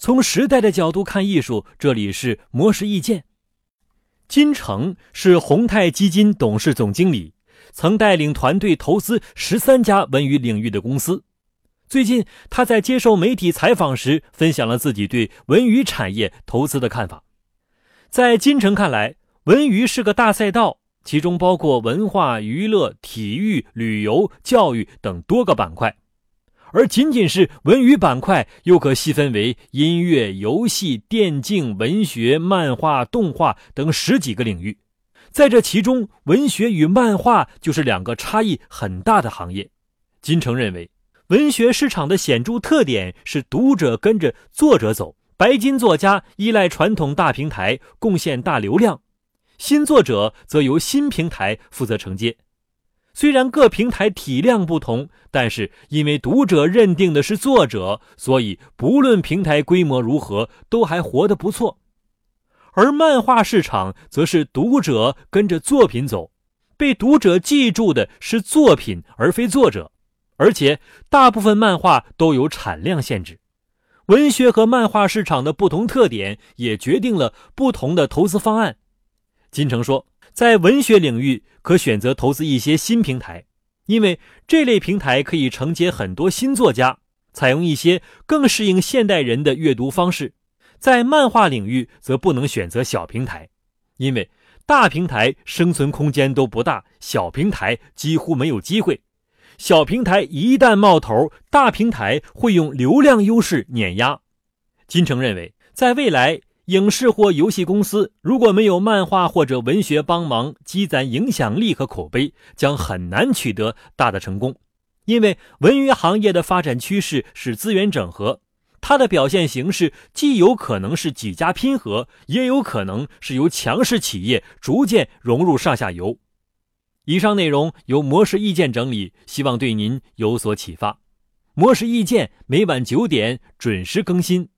从时代的角度看艺术，这里是模式意见。金城是宏泰基金董事总经理，曾带领团队投资十三家文娱领域的公司。最近，他在接受媒体采访时，分享了自己对文娱产业投资的看法。在金城看来，文娱是个大赛道，其中包括文化娱乐、体育、旅游、教育等多个板块。而仅仅是文娱板块，又可细分为音乐、游戏、电竞、文学、漫画、动画等十几个领域。在这其中，文学与漫画就是两个差异很大的行业。金城认为，文学市场的显著特点是读者跟着作者走，白金作家依赖传统大平台贡献大流量，新作者则由新平台负责承接。虽然各平台体量不同，但是因为读者认定的是作者，所以不论平台规模如何，都还活得不错。而漫画市场则是读者跟着作品走，被读者记住的是作品而非作者，而且大部分漫画都有产量限制。文学和漫画市场的不同特点，也决定了不同的投资方案。金城说。在文学领域，可选择投资一些新平台，因为这类平台可以承接很多新作家，采用一些更适应现代人的阅读方式。在漫画领域，则不能选择小平台，因为大平台生存空间都不大，小平台几乎没有机会。小平台一旦冒头，大平台会用流量优势碾压。金城认为，在未来。影视或游戏公司如果没有漫画或者文学帮忙积攒影响力和口碑，将很难取得大的成功。因为文娱行业的发展趋势是资源整合，它的表现形式既有可能是几家拼合，也有可能是由强势企业逐渐融入上下游。以上内容由模式意见整理，希望对您有所启发。模式意见每晚九点准时更新。